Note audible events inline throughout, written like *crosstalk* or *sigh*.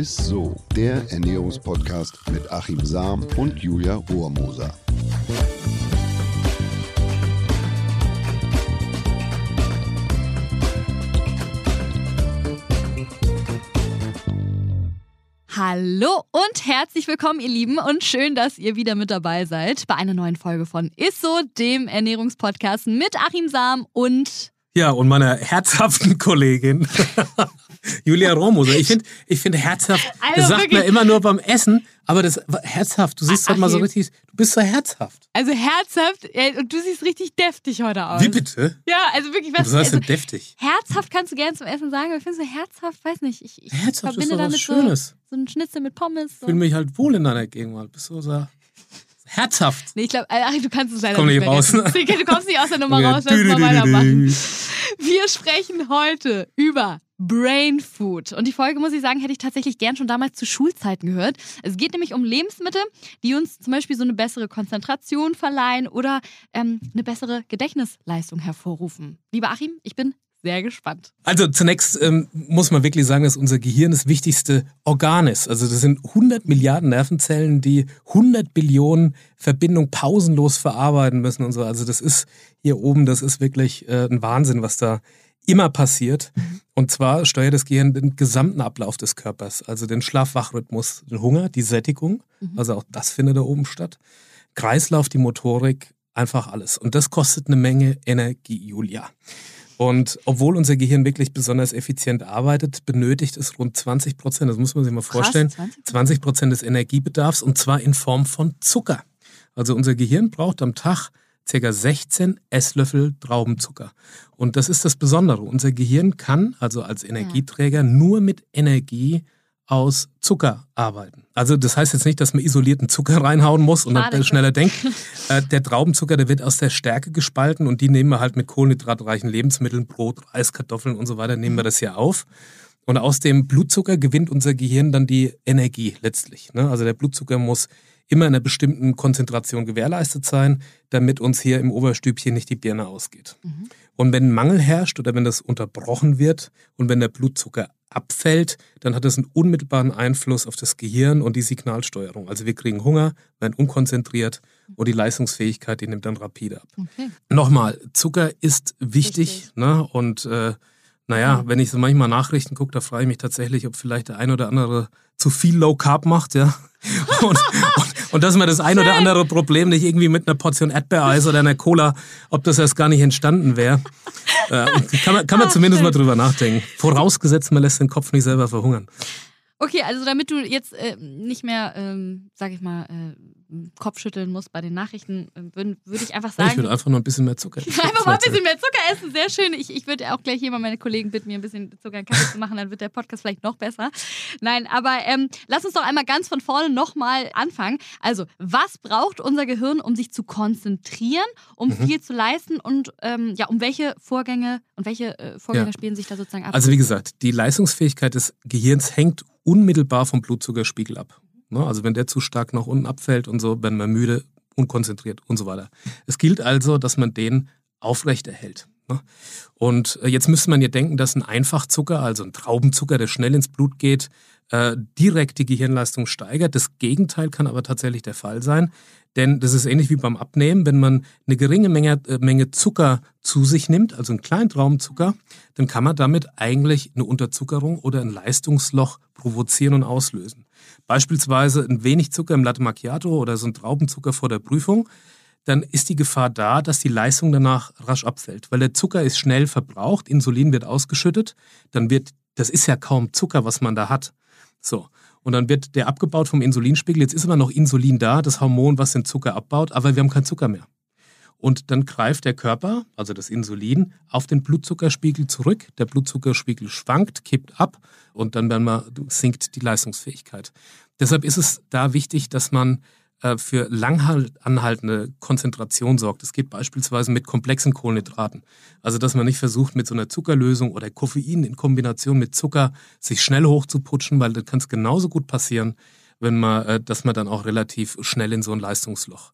ist so, der Ernährungspodcast mit Achim Sam und Julia Rohrmoser. Hallo und herzlich willkommen, ihr Lieben, und schön, dass ihr wieder mit dabei seid bei einer neuen Folge von Isso, dem Ernährungspodcast mit Achim Sam und ja, und meiner herzhaften Kollegin *laughs* Julia Romoser. Ich finde ich find herzhaft, *laughs* also das sagt man immer nur beim Essen, aber das herzhaft, du siehst halt mal so richtig, du bist so herzhaft. Also herzhaft, und du siehst richtig deftig heute aus. Wie bitte? Ja, also wirklich was. Was heißt denn deftig? Herzhaft kannst du gerne zum Essen sagen, aber findest du herzhaft, weiß nicht, ich, ich herzhaft verbinde ist damit was Schönes. So, so ein Schnitzel mit Pommes. So. Ich fühle mich halt wohl in deiner Gegenwart. Bist du so herzhaft. Nee, ich glaube, du kannst es leider Komm nicht, nicht raus. Du kommst nicht aus der Nummer raus, lass mal weitermachen. Wir sprechen heute über Brain Food. Und die Folge, muss ich sagen, hätte ich tatsächlich gern schon damals zu Schulzeiten gehört. Es geht nämlich um Lebensmittel, die uns zum Beispiel so eine bessere Konzentration verleihen oder ähm, eine bessere Gedächtnisleistung hervorrufen. Lieber Achim, ich bin sehr gespannt. Also zunächst ähm, muss man wirklich sagen, dass unser Gehirn das wichtigste Organ ist. Also das sind 100 Milliarden Nervenzellen, die 100 Billionen Verbindungen pausenlos verarbeiten müssen und so. Also das ist hier oben, das ist wirklich äh, ein Wahnsinn, was da immer passiert. Und zwar steuert das Gehirn den gesamten Ablauf des Körpers, also den Schlaf-Wach-Rhythmus, den Hunger, die Sättigung, mhm. also auch das findet da oben statt. Kreislauf, die Motorik, einfach alles. Und das kostet eine Menge Energie, Julia. Und obwohl unser Gehirn wirklich besonders effizient arbeitet, benötigt es rund 20 Prozent, das muss man sich mal vorstellen, Krass, 20 Prozent des Energiebedarfs und zwar in Form von Zucker. Also unser Gehirn braucht am Tag ca. 16 Esslöffel Traubenzucker. Und das ist das Besondere. Unser Gehirn kann also als Energieträger nur mit Energie aus Zucker arbeiten. Also das heißt jetzt nicht, dass man isolierten Zucker *laughs* reinhauen muss und dann schneller denkt. *laughs* Äh, der Traubenzucker, der wird aus der Stärke gespalten und die nehmen wir halt mit kohlenhydratreichen Lebensmitteln, Brot, Reis, Kartoffeln und so weiter, nehmen wir das hier auf. Und aus dem Blutzucker gewinnt unser Gehirn dann die Energie letztlich. Ne? Also der Blutzucker muss immer in einer bestimmten Konzentration gewährleistet sein, damit uns hier im Oberstübchen nicht die Birne ausgeht. Mhm. Und wenn Mangel herrscht oder wenn das unterbrochen wird und wenn der Blutzucker abfällt, dann hat das einen unmittelbaren Einfluss auf das Gehirn und die Signalsteuerung. Also wir kriegen Hunger, werden unkonzentriert und die Leistungsfähigkeit, die nimmt dann rapide ab. Okay. Nochmal, Zucker ist wichtig, ne? und äh, naja, wenn ich so manchmal Nachrichten gucke, da frage ich mich tatsächlich, ob vielleicht der ein oder andere zu viel Low Carb macht, ja. *laughs* Und, und, und dass man das ein oder andere Problem nicht irgendwie mit einer Portion Erdbeereis oder einer Cola, ob das erst gar nicht entstanden wäre. Äh, kann man, kann man zumindest mal drüber nachdenken. Vorausgesetzt, man lässt den Kopf nicht selber verhungern. Okay, also damit du jetzt äh, nicht mehr, ähm, sag ich mal, äh, Kopfschütteln musst bei den Nachrichten, äh, würde würd ich einfach sagen. Ich würde einfach noch ein bisschen mehr Zucker *laughs* essen. einfach mal ein bisschen mehr Zucker essen, sehr schön. Ich, ich würde auch gleich hier mal meine Kollegen bitten, mir ein bisschen Zucker in Kaffee zu machen, dann wird der Podcast vielleicht noch besser. Nein, aber ähm, lass uns doch einmal ganz von vorne nochmal anfangen. Also, was braucht unser Gehirn, um sich zu konzentrieren, um mhm. viel zu leisten und ähm, ja, um welche Vorgänge und welche äh, Vorgänge ja. spielen sich da sozusagen ab? Also, wie gesagt, die Leistungsfähigkeit des Gehirns hängt unmittelbar vom Blutzuckerspiegel ab. Ne? Also wenn der zu stark nach unten abfällt und so, werden wir müde, unkonzentriert und so weiter. Es gilt also, dass man den aufrechterhält. Ne? Und äh, jetzt müsste man ja denken, dass ein Einfachzucker, also ein Traubenzucker, der schnell ins Blut geht, äh, direkt die Gehirnleistung steigert. Das Gegenteil kann aber tatsächlich der Fall sein. Denn das ist ähnlich wie beim Abnehmen. Wenn man eine geringe Menge, äh, Menge Zucker zu sich nimmt, also einen kleinen Traubenzucker, dann kann man damit eigentlich eine Unterzuckerung oder ein Leistungsloch provozieren und auslösen. Beispielsweise ein wenig Zucker im Latte Macchiato oder so ein Traubenzucker vor der Prüfung, dann ist die Gefahr da, dass die Leistung danach rasch abfällt, weil der Zucker ist schnell verbraucht, Insulin wird ausgeschüttet, dann wird, das ist ja kaum Zucker, was man da hat. So. Und dann wird der abgebaut vom Insulinspiegel. Jetzt ist immer noch Insulin da, das Hormon, was den Zucker abbaut, aber wir haben keinen Zucker mehr. Und dann greift der Körper, also das Insulin, auf den Blutzuckerspiegel zurück. Der Blutzuckerspiegel schwankt, kippt ab und dann sinkt die Leistungsfähigkeit. Deshalb ist es da wichtig, dass man für lang anhaltende Konzentration sorgt. Das geht beispielsweise mit komplexen Kohlenhydraten. Also dass man nicht versucht, mit so einer Zuckerlösung oder Koffein in Kombination mit Zucker sich schnell hochzuputschen, weil dann kann es genauso gut passieren, wenn man, äh, dass man dann auch relativ schnell in so ein Leistungsloch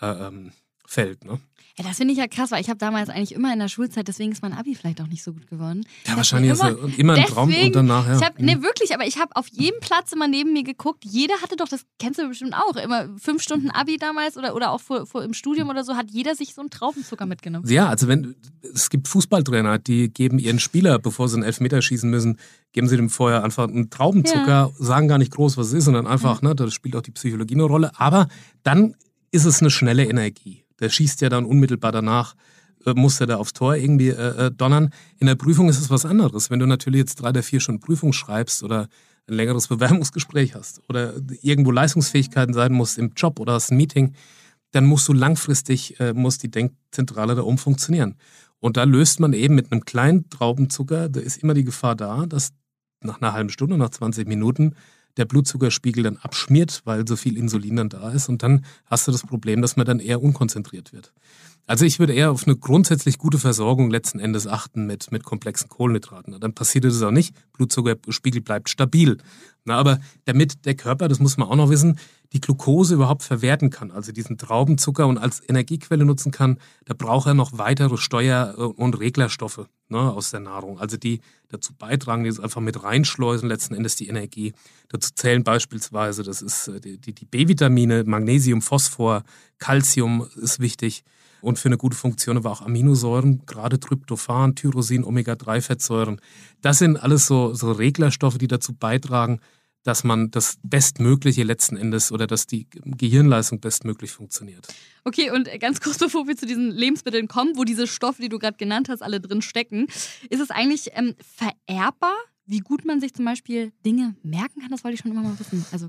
äh, ähm, fällt. Ne? Ja, das finde ich ja krass, weil ich habe damals eigentlich immer in der Schulzeit, deswegen ist mein Abi vielleicht auch nicht so gut geworden. Ja, wahrscheinlich ist er immer ein Traum und danach, ja. Ich hab, nee, wirklich, aber ich habe auf jedem Platz immer neben mir geguckt. Jeder hatte doch, das kennst du bestimmt auch, immer fünf Stunden Abi damals oder, oder auch vor, vor im Studium oder so, hat jeder sich so einen Traubenzucker mitgenommen. Ja, also wenn, es gibt Fußballtrainer, die geben ihren Spieler, bevor sie einen Elfmeter schießen müssen, geben sie dem vorher einfach einen Traubenzucker, ja. sagen gar nicht groß, was es ist, sondern einfach, ja. ne, da spielt auch die Psychologie eine Rolle. Aber dann ist es eine schnelle Energie. Der schießt ja dann unmittelbar danach, äh, muss er da aufs Tor irgendwie äh, äh, donnern. In der Prüfung ist es was anderes. Wenn du natürlich jetzt drei oder vier Stunden Prüfung schreibst oder ein längeres *laughs* Bewerbungsgespräch hast oder irgendwo Leistungsfähigkeiten sein musst im Job oder hast ein Meeting, dann musst du langfristig, äh, muss die Denkzentrale da oben funktionieren. Und da löst man eben mit einem kleinen Traubenzucker, da ist immer die Gefahr da, dass nach einer halben Stunde, nach 20 Minuten der Blutzuckerspiegel dann abschmiert, weil so viel Insulin dann da ist. Und dann hast du das Problem, dass man dann eher unkonzentriert wird. Also ich würde eher auf eine grundsätzlich gute Versorgung letzten Endes achten mit, mit komplexen Kohlenhydraten. Dann passiert das auch nicht. Blutzuckerspiegel bleibt stabil. Na, aber damit der Körper, das muss man auch noch wissen, die Glucose überhaupt verwerten kann, also diesen Traubenzucker und als Energiequelle nutzen kann, da braucht er noch weitere Steuer- und Reglerstoffe ne, aus der Nahrung. Also die dazu beitragen, die es einfach mit reinschleusen, letzten Endes die Energie. Dazu zählen beispielsweise, das ist äh, die, die B-Vitamine, Magnesium, Phosphor, Calcium ist wichtig. Und für eine gute Funktion aber auch Aminosäuren, gerade Tryptophan, Tyrosin, Omega-3-Fettsäuren. Das sind alles so, so Reglerstoffe, die dazu beitragen, dass man das Bestmögliche letzten Endes oder dass die Gehirnleistung bestmöglich funktioniert. Okay, und ganz kurz bevor wir zu diesen Lebensmitteln kommen, wo diese Stoffe, die du gerade genannt hast, alle drin stecken, ist es eigentlich ähm, vererbbar? Wie gut man sich zum Beispiel Dinge merken kann, das wollte ich schon immer mal wissen. Also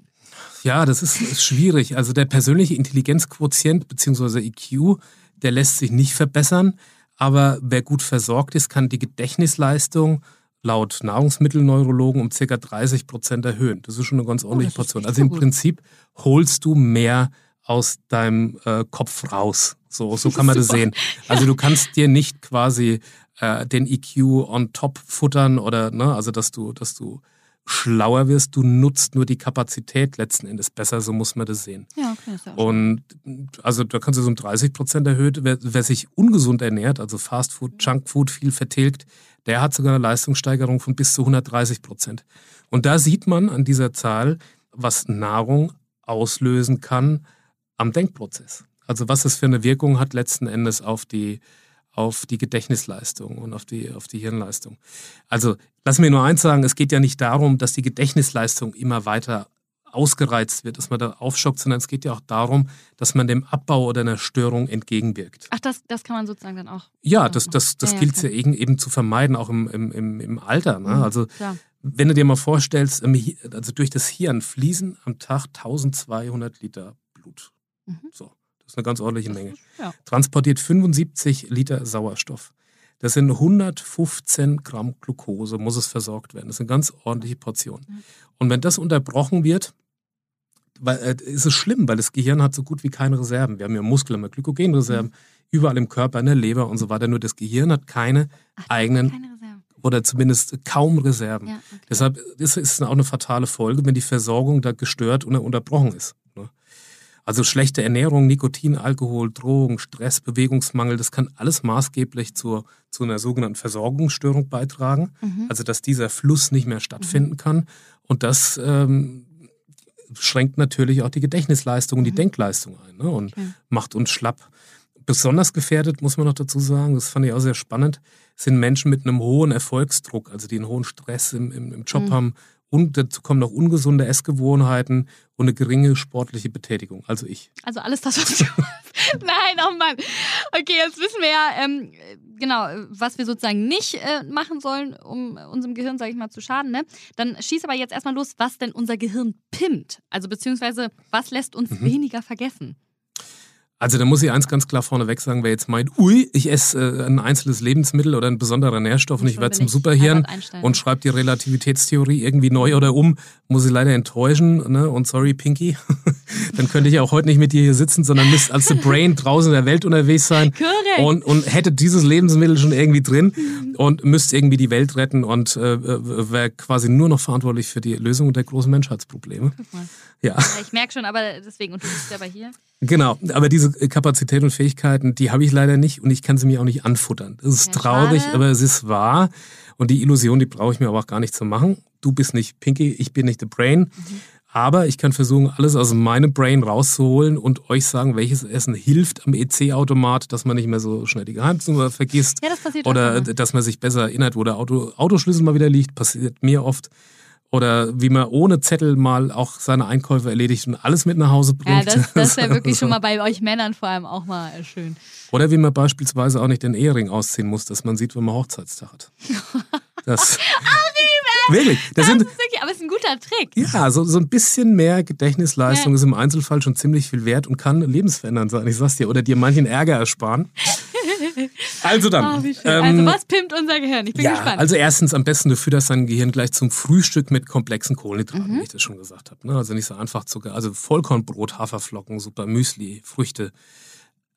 ja, das ist, ist schwierig. Also der persönliche Intelligenzquotient bzw. IQ, der lässt sich nicht verbessern. Aber wer gut versorgt ist, kann die Gedächtnisleistung laut Nahrungsmittelneurologen um ca. 30 Prozent erhöhen. Das ist schon eine ganz oh, ordentliche oh, Portion. Also im Prinzip holst du mehr aus deinem äh, Kopf raus. So, so kann man das sehen. Also du kannst dir nicht quasi äh, den EQ on top futtern oder, ne, also dass du, dass du schlauer wirst, du nutzt nur die Kapazität letzten Endes besser, so muss man das sehen. Ja, okay, ja Und also da kannst du so um 30 Prozent erhöht. Wer, wer, sich ungesund ernährt, also Fast Food, Junk Food, viel vertilgt, der hat sogar eine Leistungssteigerung von bis zu 130 Prozent. Und da sieht man an dieser Zahl, was Nahrung auslösen kann am Denkprozess. Also was es für eine Wirkung hat letzten Endes auf die, auf die Gedächtnisleistung und auf die, auf die Hirnleistung. Also lass mir nur eins sagen, es geht ja nicht darum, dass die Gedächtnisleistung immer weiter ausgereizt wird, dass man da aufschockt, sondern es geht ja auch darum, dass man dem Abbau oder einer Störung entgegenwirkt. Ach, das, das kann man sozusagen dann auch. Ja, das, das, das ja, gilt es ja, eben, eben zu vermeiden, auch im, im, im Alter. Ne? Mhm, also ja. wenn du dir mal vorstellst, also durch das Hirn fließen am Tag 1200 Liter Blut. Mhm. So, ist eine ganz ordentliche Menge. Ja. Transportiert 75 Liter Sauerstoff. Das sind 115 Gramm Glucose, muss es versorgt werden. Das sind ganz ordentliche Portionen. Mhm. Und wenn das unterbrochen wird, weil, äh, ist es schlimm, weil das Gehirn hat so gut wie keine Reserven. Wir haben ja Muskeln, wir haben Glykogenreserven, mhm. überall im Körper, in der Leber und so weiter. Nur das Gehirn hat keine Ach, eigenen keine oder zumindest kaum Reserven. Ja, okay. Deshalb ist es auch eine fatale Folge, wenn die Versorgung da gestört oder unterbrochen ist. Also schlechte Ernährung, Nikotin, Alkohol, Drogen, Stress, Bewegungsmangel, das kann alles maßgeblich zur, zu einer sogenannten Versorgungsstörung beitragen. Mhm. Also dass dieser Fluss nicht mehr stattfinden mhm. kann. Und das ähm, schränkt natürlich auch die Gedächtnisleistung und die mhm. Denkleistung ein ne? und okay. macht uns schlapp. Besonders gefährdet, muss man noch dazu sagen, das fand ich auch sehr spannend, sind Menschen mit einem hohen Erfolgsdruck, also die einen hohen Stress im, im, im Job mhm. haben und dazu kommen noch ungesunde Essgewohnheiten und eine geringe sportliche Betätigung. Also ich. Also alles das, was du. *laughs* Nein, oh Mann. Okay, jetzt wissen wir ja ähm, genau, was wir sozusagen nicht äh, machen sollen, um unserem Gehirn, sage ich mal, zu schaden. Ne? Dann schieß aber jetzt erstmal los, was denn unser Gehirn pimmt. Also beziehungsweise, was lässt uns mhm. weniger vergessen? Also da muss ich eins ganz klar vorneweg sagen, wer jetzt meint, ui, ich esse äh, ein einzelnes Lebensmittel oder ein besonderer Nährstoff und ich werde zum Superhirn und schreibe die Relativitätstheorie irgendwie neu oder um, muss ich leider enttäuschen. Ne? Und sorry, Pinky, *laughs* dann könnte ich auch heute nicht mit dir hier sitzen, sondern müsste als The Brain draußen in der Welt unterwegs sein und, und hätte dieses Lebensmittel schon irgendwie drin mhm. und müsste irgendwie die Welt retten und äh, wäre quasi nur noch verantwortlich für die Lösung der großen Menschheitsprobleme. Ja. ja. Ich merke schon, aber deswegen, und du bist ja bei hier. Genau, aber diese Kapazität und Fähigkeiten, die habe ich leider nicht und ich kann sie mir auch nicht anfuttern. Das ist ja, traurig, schade. aber es ist wahr. Und die Illusion, die brauche ich mir aber auch gar nicht zu machen. Du bist nicht Pinky, ich bin nicht The Brain. Mhm. Aber ich kann versuchen, alles aus meinem Brain rauszuholen und euch sagen, welches Essen hilft am EC-Automat, dass man nicht mehr so schnell die Geheimnummer vergisst. Ja, das passiert Oder dass man sich besser erinnert, wo der Auto, Autoschlüssel mal wieder liegt. Passiert mir oft. Oder wie man ohne Zettel mal auch seine Einkäufe erledigt und alles mit nach Hause bringt. Ja, das, *laughs* das wäre wirklich schon mal bei euch Männern vor allem auch mal schön. Oder wie man beispielsweise auch nicht den Ehering ausziehen muss, dass man sieht, wenn man Hochzeitstag hat. *laughs* Das, Wirklich. Das, das sind, ist wirklich, aber es ist ein guter Trick. Ja, so, so ein bisschen mehr Gedächtnisleistung ja. ist im Einzelfall schon ziemlich viel wert und kann lebensverändernd sein. Ich sag's dir. Oder dir manchen Ärger ersparen. Also dann. Oh, ähm, also was pimmt unser Gehirn? Ich bin ja, gespannt. Also erstens am besten, du fütterst dein Gehirn gleich zum Frühstück mit komplexen Kohlenhydraten, mhm. wie ich das schon gesagt habe. Ne? Also nicht so einfach Zucker. Also Vollkornbrot, Haferflocken, super Müsli, Früchte.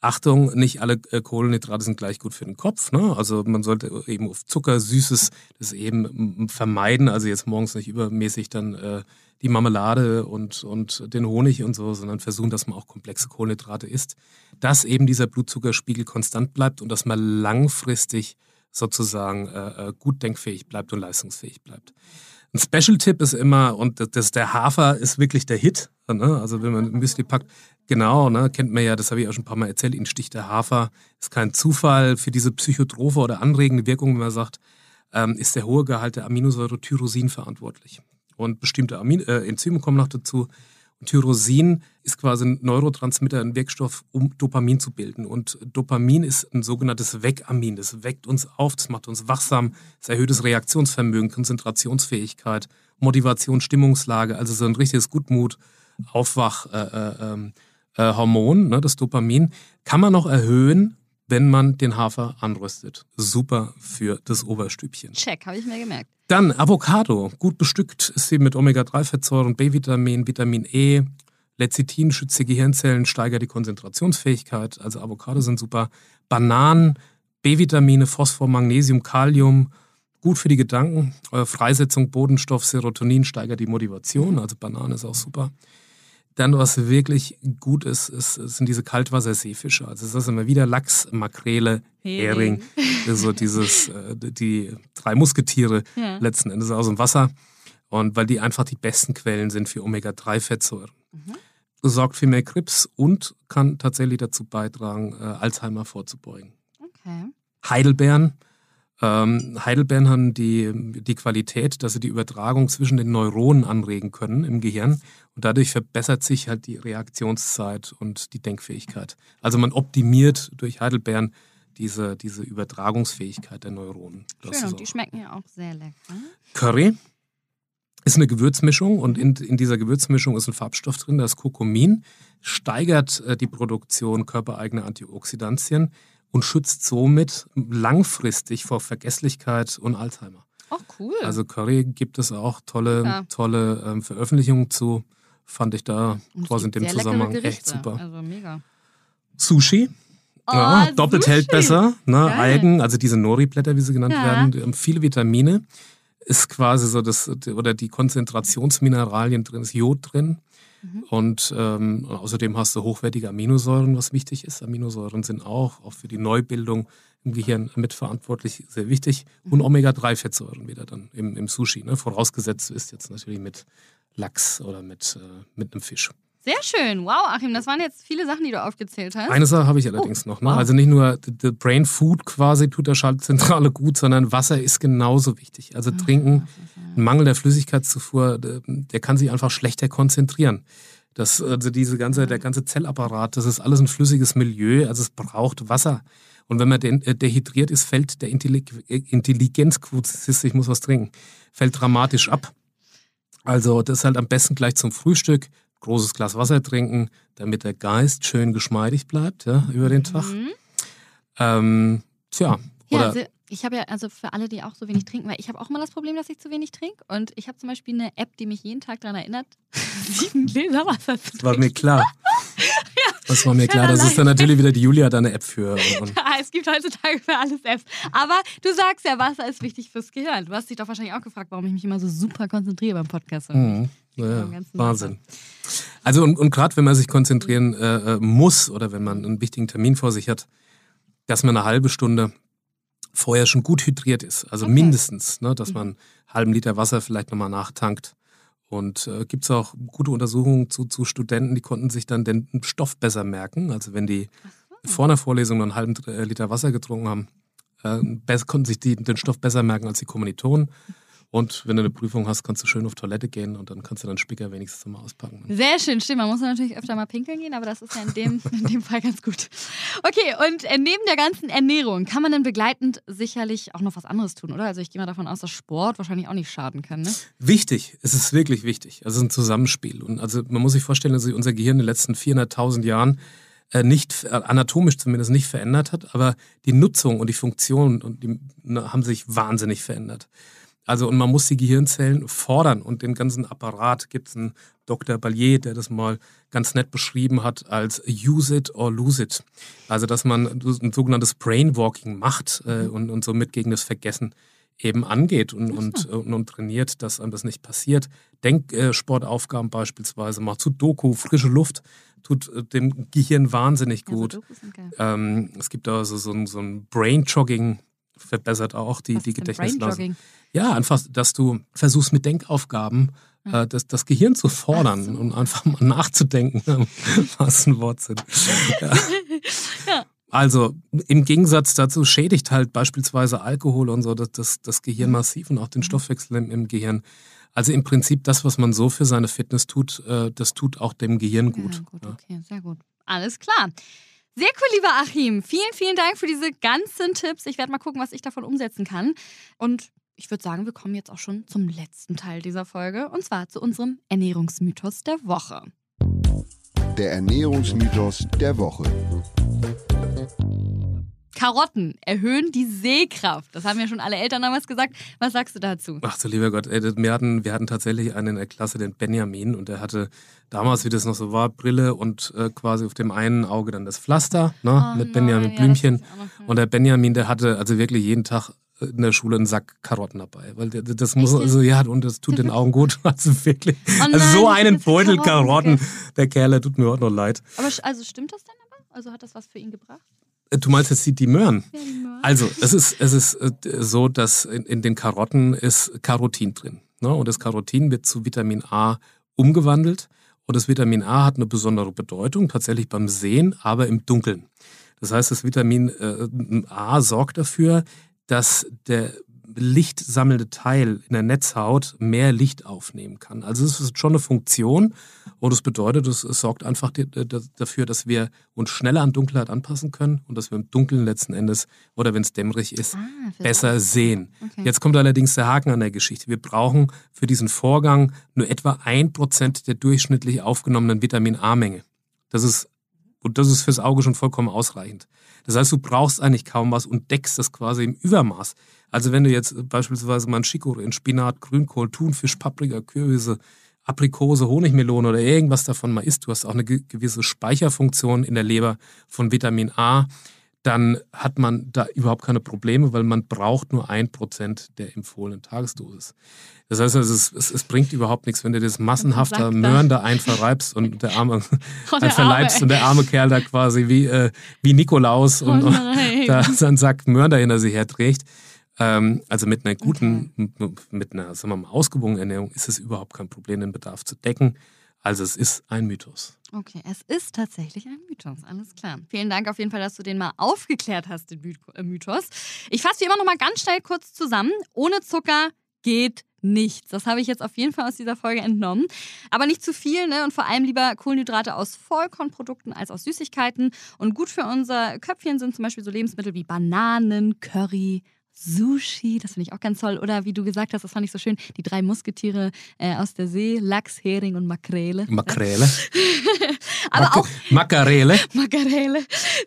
Achtung, nicht alle äh, Kohlenhydrate sind gleich gut für den Kopf. Ne? Also man sollte eben auf Zucker, Süßes, das eben vermeiden. Also jetzt morgens nicht übermäßig dann äh, die Marmelade und, und den Honig und so, sondern versuchen, dass man auch komplexe Kohlenhydrate isst. Dass eben dieser Blutzuckerspiegel konstant bleibt und dass man langfristig sozusagen äh, äh gut denkfähig bleibt und leistungsfähig bleibt. Ein Special-Tipp ist immer, und das, der Hafer ist wirklich der Hit. Ne? Also wenn man Müsli packt, Genau, ne, kennt man ja, das habe ich auch schon ein paar Mal erzählt, ihn sticht der Hafer. Ist kein Zufall für diese psychotrophe oder anregende Wirkung, wenn man sagt, ähm, ist der hohe Gehalt der Aminosäure Tyrosin verantwortlich. Und bestimmte Amin äh, Enzyme kommen noch dazu. Tyrosin ist quasi ein Neurotransmitter, ein Wirkstoff, um Dopamin zu bilden. Und Dopamin ist ein sogenanntes Weckamin. Das weckt uns auf, das macht uns wachsam, das erhöht das Reaktionsvermögen, Konzentrationsfähigkeit, Motivation, Stimmungslage, also so ein richtiges Gutmut, Aufwach, äh, äh, ähm, äh, Hormon, ne, das Dopamin, kann man noch erhöhen, wenn man den Hafer anröstet. Super für das Oberstübchen. Check, habe ich mir gemerkt. Dann Avocado. Gut bestückt ist sie mit Omega-3-Fettsäuren, B-Vitamin, Vitamin E. Lecithin schützt die Gehirnzellen, steigert die Konzentrationsfähigkeit. Also Avocado sind super. Bananen, B-Vitamine, Phosphor, Magnesium, Kalium. Gut für die Gedanken. Freisetzung Bodenstoff, Serotonin steigert die Motivation. Also Banane ist auch super. Dann, was wirklich gut ist, ist sind diese Kaltwasserseefische. Also das ist immer wieder Lachs, Makrele, Hering. so dieses, äh, die drei Musketiere ja. letzten Endes aus dem Wasser. Und weil die einfach die besten Quellen sind für Omega-3-Fettsäuren. Mhm. Sorgt für mehr Krebs und kann tatsächlich dazu beitragen, äh, Alzheimer vorzubeugen. Okay. Heidelbeeren ähm, Heidelbeeren haben die, die Qualität, dass sie die Übertragung zwischen den Neuronen anregen können im Gehirn und dadurch verbessert sich halt die Reaktionszeit und die Denkfähigkeit. Also man optimiert durch Heidelbeeren diese, diese Übertragungsfähigkeit der Neuronen. Schön, und die schmecken ja auch sehr lecker. Curry ist eine Gewürzmischung und in, in dieser Gewürzmischung ist ein Farbstoff drin, das Kokomin, steigert äh, die Produktion körpereigener Antioxidantien und schützt somit langfristig vor Vergesslichkeit und Alzheimer. Ach, cool. Also Curry gibt es auch tolle, ja. tolle ähm, Veröffentlichungen zu. Fand ich da quasi in dem Zusammenhang echt super. Also mega. Sushi. Oh, ja, doppelt Sushi. hält besser. Ne? Algen, also diese Nori-Blätter, wie sie genannt ja. werden, haben viele Vitamine. Ist quasi so das, oder die Konzentrationsmineralien drin, ist Jod drin. Mhm. Und ähm, außerdem hast du hochwertige Aminosäuren, was wichtig ist. Aminosäuren sind auch, auch für die Neubildung im Gehirn mitverantwortlich, sehr wichtig. Und mhm. Omega-3-Fettsäuren wieder dann im, im Sushi. Ne? Vorausgesetzt ist jetzt natürlich mit Lachs oder mit, äh, mit einem Fisch. Sehr schön. Wow, Achim, das waren jetzt viele Sachen, die du aufgezählt hast. Eine Sache habe ich allerdings oh, noch. Ne? Wow. Also nicht nur the Brain Food quasi tut der Schaltzentrale gut, sondern Wasser ist genauso wichtig. Also trinken, ein Mangel der Flüssigkeitszufuhr, der kann sich einfach schlechter konzentrieren. Das, also diese ganze, der ganze Zellapparat, das ist alles ein flüssiges Milieu, also es braucht Wasser. Und wenn man äh, dehydriert ist, fällt der Intelligenzquotient, ich muss was trinken, fällt dramatisch ab. Also das ist halt am besten gleich zum Frühstück großes Glas Wasser trinken, damit der Geist schön geschmeidig bleibt ja, über den Tag. Mhm. Ähm, tja, ja, oder, also ich habe ja, also für alle, die auch so wenig trinken, weil ich habe auch immer das Problem, dass ich zu wenig trinke. Und ich habe zum Beispiel eine App, die mich jeden Tag daran erinnert, *laughs* sieben Gläser Wasser zu trinken. Das war mir klar. *laughs* das war mir klar. Das ist dann natürlich wieder die Julia da eine App für. *laughs* es gibt heutzutage für alles Apps. Aber du sagst ja, Wasser ist wichtig fürs Gehirn. Du hast dich doch wahrscheinlich auch gefragt, warum ich mich immer so super konzentriere beim Podcast. Mhm. Ja, Wahnsinn. Also und, und gerade wenn man sich konzentrieren äh, äh, muss oder wenn man einen wichtigen Termin vor sich hat, dass man eine halbe Stunde vorher schon gut hydriert ist. Also okay. mindestens, ne, dass mhm. man einen halben Liter Wasser vielleicht nochmal nachtankt. Und äh, gibt es auch gute Untersuchungen zu, zu Studenten, die konnten sich dann den Stoff besser merken. Also wenn die vor einer Vorlesung noch einen halben äh, Liter Wasser getrunken haben, äh, konnten sich die den Stoff besser merken als die Kommilitonen. *laughs* Und wenn du eine Prüfung hast, kannst du schön auf Toilette gehen und dann kannst du deinen Spicker wenigstens mal auspacken. Sehr schön, stimmt. Man muss natürlich öfter mal pinkeln gehen, aber das ist ja in dem, *laughs* in dem Fall ganz gut. Okay, und äh, neben der ganzen Ernährung kann man dann begleitend sicherlich auch noch was anderes tun, oder? Also ich gehe mal davon aus, dass Sport wahrscheinlich auch nicht schaden kann, ne? Wichtig, es ist wirklich wichtig. Also es ist ein Zusammenspiel. Und also man muss sich vorstellen, dass sich unser Gehirn in den letzten 400.000 Jahren äh, nicht, äh, anatomisch zumindest nicht verändert hat, aber die Nutzung und die Funktion und die, ne, haben sich wahnsinnig verändert. Also und man muss die Gehirnzellen fordern und den ganzen Apparat gibt es einen Dr. Ballier, der das mal ganz nett beschrieben hat als use it or lose it. Also dass man ein sogenanntes Brainwalking macht äh, und, und somit gegen das Vergessen eben angeht und, und, und, und, trainiert, dass einem das nicht passiert. Denksportaufgaben äh, beispielsweise, macht zu Doku, frische Luft, tut äh, dem Gehirn wahnsinnig gut. Ja, so ähm, es gibt also so ein, so ein Brain-Jogging, verbessert auch die, die Gedächtnisleistung. Ja, einfach, dass du versuchst mit Denkaufgaben äh, das, das Gehirn zu fordern so. und einfach mal nachzudenken, *laughs* was ein Wortsinn. Ja. *laughs* ja. Also im Gegensatz dazu schädigt halt beispielsweise Alkohol und so das, das, das Gehirn massiv und auch den Stoffwechsel im, im, Gehirn. Also im Prinzip das, was man so für seine Fitness tut, äh, das tut auch dem Gehirn gut. Ja, gut, okay, sehr gut. Alles klar. Sehr cool, lieber Achim. Vielen, vielen Dank für diese ganzen Tipps. Ich werde mal gucken, was ich davon umsetzen kann. Und ich würde sagen, wir kommen jetzt auch schon zum letzten Teil dieser Folge. Und zwar zu unserem Ernährungsmythos der Woche. Der Ernährungsmythos der Woche. Karotten erhöhen die Sehkraft. Das haben ja schon alle Eltern damals gesagt. Was sagst du dazu? Ach du lieber Gott, wir hatten, wir hatten tatsächlich einen in der Klasse, den Benjamin, und der hatte damals, wie das noch so war, Brille und äh, quasi auf dem einen Auge dann das Pflaster ne, oh, mit Benjamin nein, Blümchen. Ja, und der Benjamin, der hatte also wirklich jeden Tag in der Schule einen Sack Karotten dabei, weil das muss also ja und das tut den Augen gut, *laughs* also wirklich. Oh nein, also so einen Beutel Karotten, okay. der Kerl, der tut mir heute noch leid. Aber also stimmt das denn aber? Also hat das was für ihn gebracht? Du meinst jetzt die, die Möhren? Ja, die Möhren. Also, es ist, es ist äh, so, dass in, in den Karotten ist Carotin drin. Ne? Und das Carotin wird zu Vitamin A umgewandelt. Und das Vitamin A hat eine besondere Bedeutung, tatsächlich beim Sehen, aber im Dunkeln. Das heißt, das Vitamin äh, A sorgt dafür, dass der lichtsammelnde Teil in der Netzhaut mehr Licht aufnehmen kann. Also es ist schon eine Funktion und das bedeutet, es, sorgt einfach dafür, dass wir uns schneller an Dunkelheit anpassen können und dass wir im Dunkeln letzten Endes oder wenn es dämmerig ist, ah, besser sehen. Okay. Jetzt kommt allerdings der Haken an der Geschichte. Wir brauchen für diesen Vorgang nur etwa ein Prozent der durchschnittlich aufgenommenen Vitamin A-Menge. Das ist und das ist fürs Auge schon vollkommen ausreichend. Das heißt, du brauchst eigentlich kaum was und deckst das quasi im Übermaß. Also wenn du jetzt beispielsweise Chicorée, in Spinat, Grünkohl, Thunfisch, Paprika, Kürbisse, Aprikose, Honigmelone oder irgendwas davon mal isst, du hast auch eine gewisse Speicherfunktion in der Leber von Vitamin A, dann hat man da überhaupt keine Probleme, weil man braucht nur ein Prozent der empfohlenen Tagesdosis. Das heißt, also, es, es, es, bringt überhaupt nichts, wenn du das massenhafte Möhren da einverreibst und der arme, *laughs* oh, der *laughs* einverleibst arme, und der arme Kerl da quasi wie, äh, wie Nikolaus oh, und, und da seinen Sack Möhren da hinter sich herträgt. Ähm, also mit einer guten, okay. mit einer sagen wir mal, ausgewogenen Ernährung ist es überhaupt kein Problem, den Bedarf zu decken. Also es ist ein Mythos. Okay, es ist tatsächlich ein Mythos, alles klar. Vielen Dank auf jeden Fall, dass du den mal aufgeklärt hast, den äh, Mythos. Ich fasse wie immer noch mal ganz schnell kurz zusammen. Ohne Zucker geht nichts. Das habe ich jetzt auf jeden Fall aus dieser Folge entnommen. Aber nicht zu viel, ne? Und vor allem lieber Kohlenhydrate aus Vollkornprodukten als aus Süßigkeiten. Und gut für unser Köpfchen sind zum Beispiel so Lebensmittel wie Bananen, Curry, Sushi, das finde ich auch ganz toll. Oder wie du gesagt hast, das fand ich so schön, die drei Musketiere äh, aus der See, Lachs, Hering und Makrele. Makrele. *laughs* Aber Mak auch Makarele. *laughs* Makarele.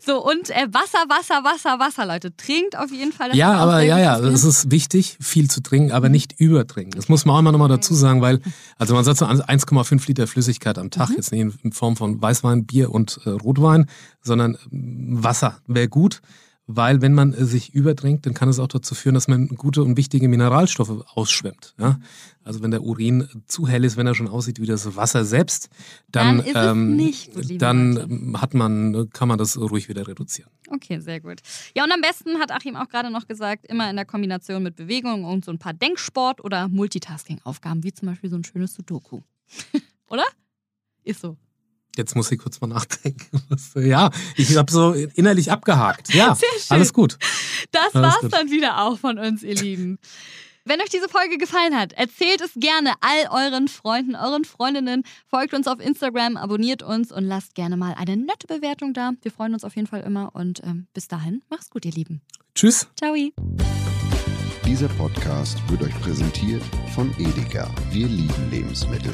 So, und äh, Wasser, Wasser, Wasser, Wasser, Leute. Trinkt auf jeden Fall. ja, aber ja, ja, es ist wichtig, viel zu trinken, aber nicht übertrinken. Das muss man auch immer nochmal dazu sagen, weil, also man sagt so 1,5 Liter Flüssigkeit am Tag, mhm. jetzt nicht in Form von Weißwein, Bier und äh, Rotwein, sondern Wasser wäre gut weil wenn man äh, sich übertrinkt, dann kann es auch dazu führen, dass man gute und wichtige Mineralstoffe ausschwemmt. Ja? Also wenn der Urin zu hell ist, wenn er schon aussieht wie das Wasser selbst, dann, Dann ist es ähm, nicht dann hat man, kann man das ruhig wieder reduzieren. Okay, sehr gut. Ja, und am besten hat Achim auch gerade noch gesagt, immer in der Kombination mit Bewegung und so ein paar Denksport- oder Multitasking-Aufgaben, wie zum Beispiel so ein schönes Sudoku. *laughs* oder? Ist so. Jetzt muss ich kurz mal nachdenken. *laughs* Ja, ich habe so innerlich abgehakt. Ja, Sehr schön. alles gut. Das Alles war's gut. dann wieder auch von uns, ihr Lieben. Wenn euch diese Folge gefallen hat, erzählt es gerne all euren Freunden, euren Freundinnen. Folgt uns auf Instagram, abonniert uns und lasst gerne mal eine nette Bewertung da. Wir freuen uns auf jeden Fall immer und ähm, bis dahin, macht's gut, ihr Lieben. Tschüss. Ciao. Dieser Podcast wird euch präsentiert von Edeka. Wir lieben Lebensmittel.